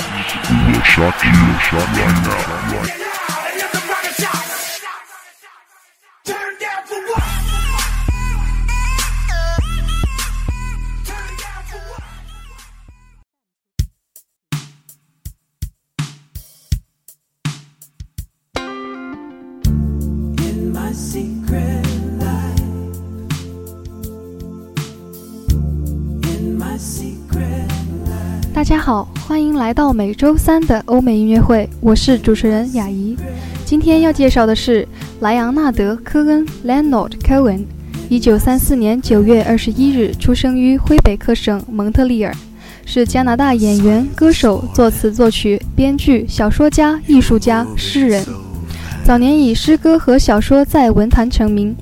We will shock you, shock right now. Right secret life. In my secret. 大家好，欢迎来到每周三的欧美音乐会，我是主持人雅怡。今天要介绍的是莱昂纳德·科恩 （Leonard Cohen），一九三四年九月二十一日出生于魁北克省蒙特利尔，是加拿大演员、歌手、作词作曲、编剧、小说家、艺术家、诗人。早年以诗歌和小说在文坛成名。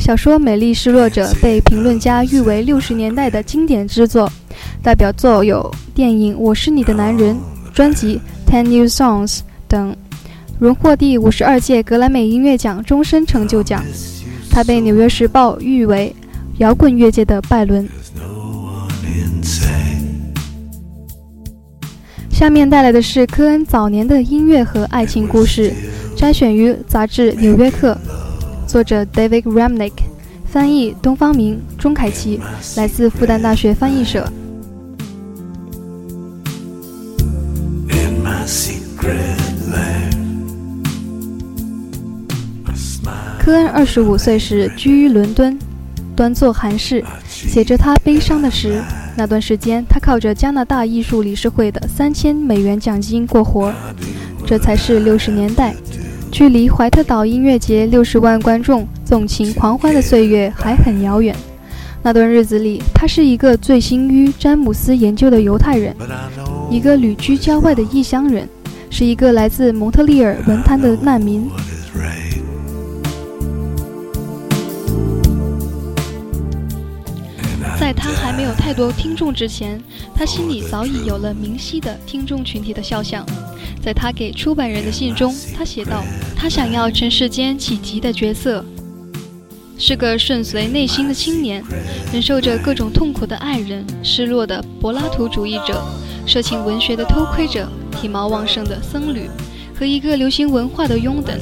小说《美丽失落者》被评论家誉为六十年代的经典之作，代表作有电影《我是你的男人》、专辑《Ten New Songs》等，荣获第五十二届格莱美音乐奖终身成就奖。他被《纽约时报》誉为摇滚乐界的拜伦。下面带来的是科恩早年的音乐和爱情故事，摘选于杂志《纽约客》，作者 David Remnick，翻译东方明、钟凯奇，来自复旦大学翻译社。科恩二十五岁时居于伦敦，端坐寒室，写着他悲伤的诗。那段时间，他靠着加拿大艺术理事会的三千美元奖金过活。这才是六十年代，距离怀特岛音乐节六十万观众纵情狂欢的岁月还很遥远。那段日子里，他是一个醉心于詹姆斯研究的犹太人一个旅居郊外的异乡人，是一个来自蒙特利尔文坛的难民。还没有太多听众之前，他心里早已有了明晰的听众群体的肖像。在他给出版人的信中，他写道：“他想要尘世间企及的角色，是个顺随内心的青年，忍受着各种痛苦的爱人，失落的柏拉图主义者，色情文学的偷窥者，体毛旺盛的僧侣，和一个流行文化的拥趸。”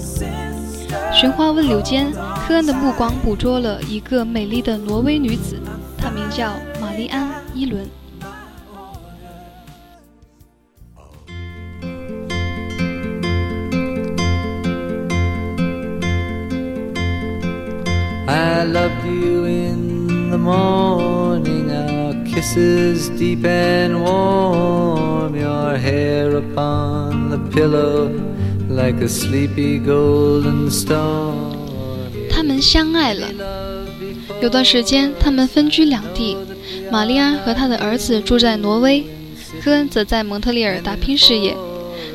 寻花问柳间，科恩的目光捕捉了一个美丽的挪威女子，她名叫玛丽安·伊伦。I loved you in the morning, our kisses deep and warm, your hair upon the pillow like a sleepy golden storm. 他们相爱了。有段时间，他们分居两地。玛丽安和她的儿子住在挪威，科恩则在蒙特利尔打拼事业。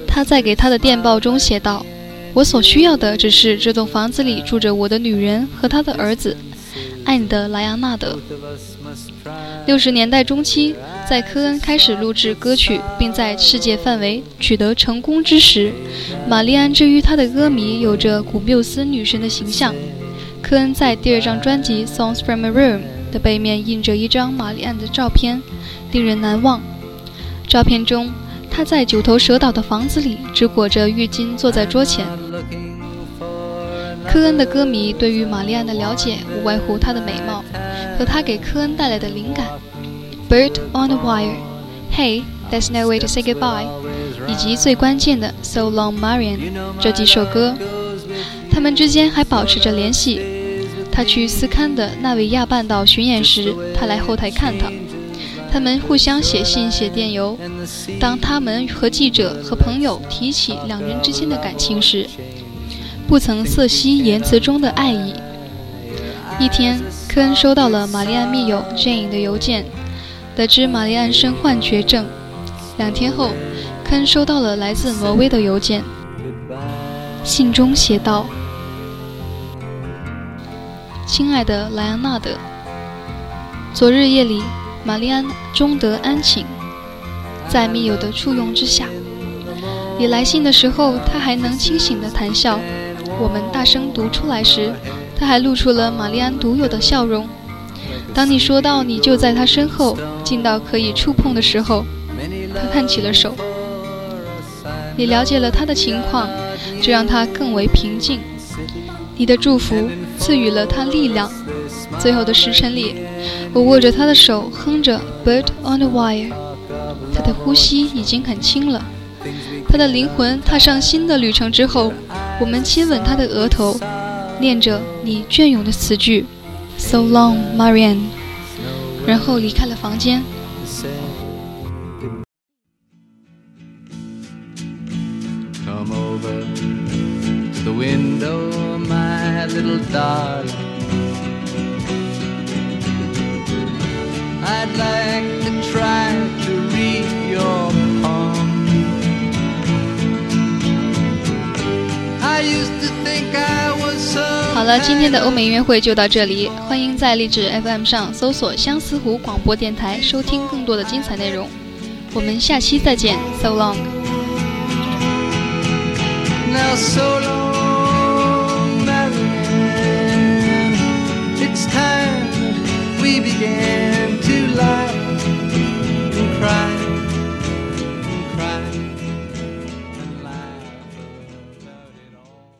他在给他的电报中写道：“我所需要的只是这栋房子里住着我的女人和她的儿子。爱你的莱昂纳德。”六十年代中期，在科恩开始录制歌曲，并在世界范围取得成功之时，玛丽安之于他的歌迷有着古缪斯女神的形象。科恩在第二张专辑《Songs from a Room》的背面印着一张玛丽安的照片，令人难忘。照片中，她在九头蛇岛的房子里只裹着浴巾坐在桌前。科恩的歌迷对于玛丽安的了解无外乎她的美貌和她给科恩带来的灵感，《Bird on a Wire》、《Hey There's No Way to Say Goodbye》以及最关键的《So Long Marian》这几首歌。他们之间还保持着联系。他去斯堪的纳维亚半岛巡演时，他来后台看他。他们互相写信、写电邮。当他们和记者和朋友提起两人之间的感情时，不曾色惜言辞中的爱意。一天，科恩收到了玛丽安密友 Jane 的邮件，得知玛丽安身患绝症。两天后，科恩收到了来自挪威的邮件，信中写道：“亲爱的莱昂纳德，昨日夜里，玛丽安终得安寝，在密友的簇拥之下。你来信的时候，他还能清醒地谈笑。我们大声读出来时，他还露出了玛丽安独有的笑容。当你说到你就在他身后，近到可以触碰的时候，他看起了手。你了解了他的情况，这让他更为平静。你的祝福赐予了他力量。最后的时辰里，我握着他的手，哼着《Bird on the Wire》。他的呼吸已经很轻了。他的灵魂踏上新的旅程之后，我们亲吻他的额头，念着你隽永的词句：“So long, Marianne。”然后离开了房间。My little darling. I'd like to try to read your palm. I used to think I was so 好了，今天的欧美音乐会就到这里，欢迎在励志 FM 上搜索相思湖广播电台，收听更多的精彩内容。我们下期再见，So long。now so long.